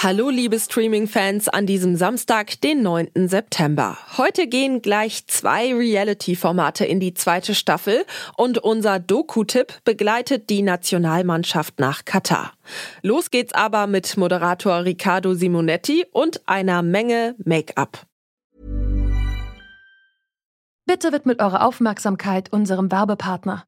Hallo liebe Streaming-Fans an diesem Samstag, den 9. September. Heute gehen gleich zwei Reality-Formate in die zweite Staffel und unser Doku-Tipp begleitet die Nationalmannschaft nach Katar. Los geht's aber mit Moderator Riccardo Simonetti und einer Menge Make-up. Bitte widmet eure Aufmerksamkeit unserem Werbepartner.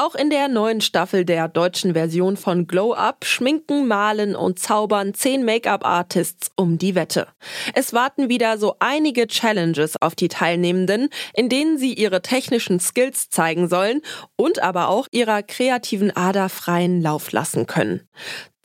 Auch in der neuen Staffel der deutschen Version von Glow Up schminken, malen und zaubern zehn Make-up-Artists um die Wette. Es warten wieder so einige Challenges auf die Teilnehmenden, in denen sie ihre technischen Skills zeigen sollen und aber auch ihrer kreativen Ader freien Lauf lassen können.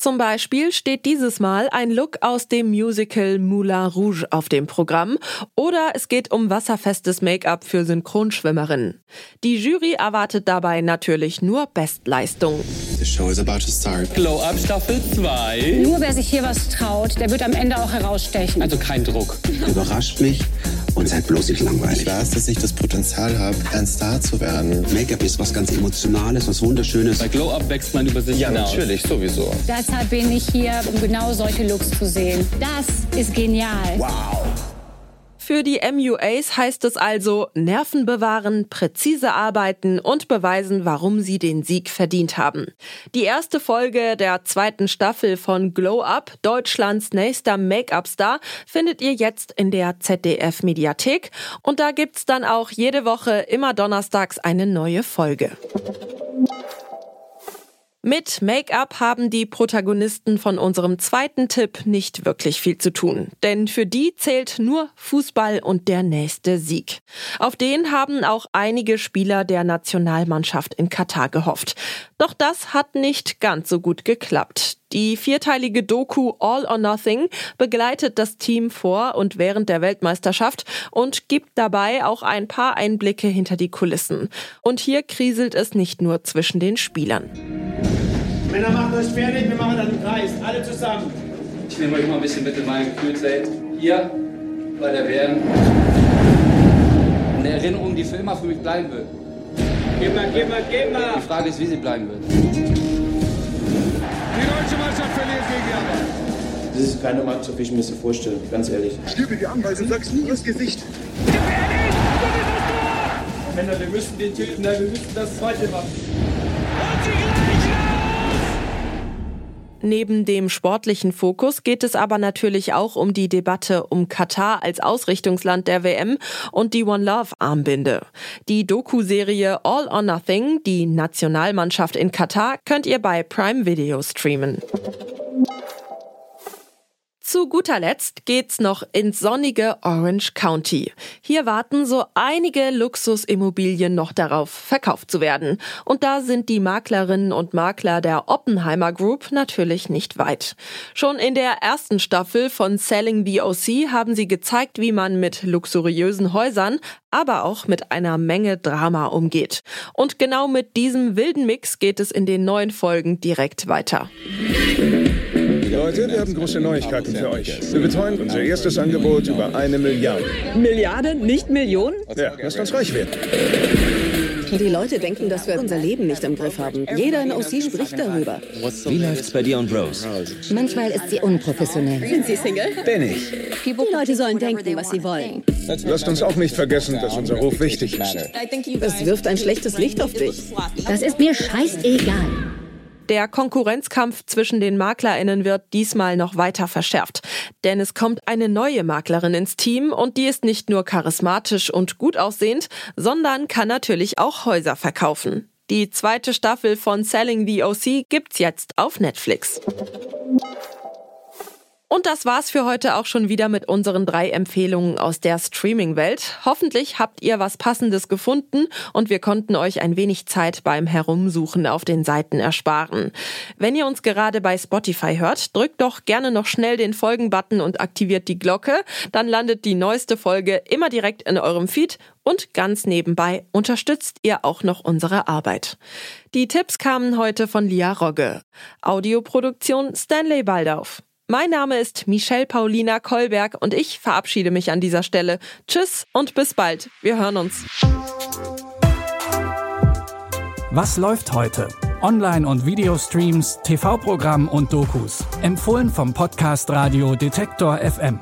Zum Beispiel steht dieses Mal ein Look aus dem Musical Moulin Rouge auf dem Programm oder es geht um wasserfestes Make-up für Synchronschwimmerinnen. Die Jury erwartet dabei natürlich nur Bestleistung. The show is about to start. Glow Up Staffel 2. Nur wer sich hier was traut, der wird am Ende auch herausstechen. Also kein Druck. Überrascht mich und seid bloß nicht langweilig. Ich weiß, dass ich das Potenzial habe, ein Star zu werden. Make-up ist was ganz Emotionales, was Wunderschönes. Bei Glow Up wächst man über sich Ja, hinaus. natürlich, sowieso. Deshalb bin ich hier, um genau solche Looks zu sehen. Das ist genial. Wow. Für die MUAs heißt es also Nerven bewahren, präzise arbeiten und beweisen, warum sie den Sieg verdient haben. Die erste Folge der zweiten Staffel von Glow Up, Deutschlands nächster Make-up-Star, findet ihr jetzt in der ZDF Mediathek und da gibt's dann auch jede Woche immer donnerstags eine neue Folge. Mit Make-up haben die Protagonisten von unserem zweiten Tipp nicht wirklich viel zu tun, denn für die zählt nur Fußball und der nächste Sieg. Auf den haben auch einige Spieler der Nationalmannschaft in Katar gehofft. Doch das hat nicht ganz so gut geklappt. Die vierteilige Doku All or Nothing begleitet das Team vor und während der Weltmeisterschaft und gibt dabei auch ein paar Einblicke hinter die Kulissen. Und hier kriselt es nicht nur zwischen den Spielern. Männer, macht euch fertig, wir machen dann einen Kreis. Alle zusammen. Ich nehme euch mal ein bisschen mit in mein Kühlzelt. Hier bei der WM. Eine Erinnerung, die für immer für mich bleiben wird. Geh mal, geh mal, geh mal. Die Frage ist, wie sie bleiben wird. Die deutsche Mannschaft verliert gegen Japan. Das ist keine Mannschaft, wie ich mir das so vorstelle, ganz ehrlich. Stübe die Anweisung, sag's nie ins Gesicht. Männer, wir müssen den töten, nein, wir müssen das zweite machen. Neben dem sportlichen Fokus geht es aber natürlich auch um die Debatte um Katar als Ausrichtungsland der WM und die One Love Armbinde. Die Doku-Serie All or Nothing, die Nationalmannschaft in Katar, könnt ihr bei Prime Video streamen. Zu guter Letzt geht's noch ins sonnige Orange County. Hier warten so einige Luxusimmobilien noch darauf, verkauft zu werden. Und da sind die Maklerinnen und Makler der Oppenheimer Group natürlich nicht weit. Schon in der ersten Staffel von Selling the OC haben sie gezeigt, wie man mit luxuriösen Häusern, aber auch mit einer Menge Drama umgeht. Und genau mit diesem wilden Mix geht es in den neuen Folgen direkt weiter. Leute, wir haben große Neuigkeiten für euch. Wir betreuen unser erstes Angebot über eine Milliarde. Milliarde, nicht Millionen? Ja, lasst uns reich werden. Die Leute denken, dass wir unser Leben nicht im Griff haben. Jeder in OC spricht darüber. Wie läuft's bei dir und Rose? Manchmal ist sie unprofessionell. Sind Sie Single? Bin ich. Die Leute sollen denken, was sie wollen. Lasst uns auch nicht vergessen, dass unser Ruf wichtig ist. Das wirft ein schlechtes Licht auf dich. Das ist mir scheißegal. Der Konkurrenzkampf zwischen den MaklerInnen wird diesmal noch weiter verschärft. Denn es kommt eine neue Maklerin ins Team und die ist nicht nur charismatisch und gut aussehend, sondern kann natürlich auch Häuser verkaufen. Die zweite Staffel von Selling the OC gibt's jetzt auf Netflix. Und das war's für heute auch schon wieder mit unseren drei Empfehlungen aus der Streaming-Welt. Hoffentlich habt ihr was Passendes gefunden und wir konnten euch ein wenig Zeit beim Herumsuchen auf den Seiten ersparen. Wenn ihr uns gerade bei Spotify hört, drückt doch gerne noch schnell den Folgen-Button und aktiviert die Glocke. Dann landet die neueste Folge immer direkt in eurem Feed und ganz nebenbei unterstützt ihr auch noch unsere Arbeit. Die Tipps kamen heute von Lia Rogge. Audioproduktion Stanley Baldauf. Mein Name ist Michelle Paulina Kolberg und ich verabschiede mich an dieser Stelle. Tschüss und bis bald. Wir hören uns. Was läuft heute? Online- und Videostreams, TV-Programm und Dokus. Empfohlen vom Podcast Radio Detektor FM.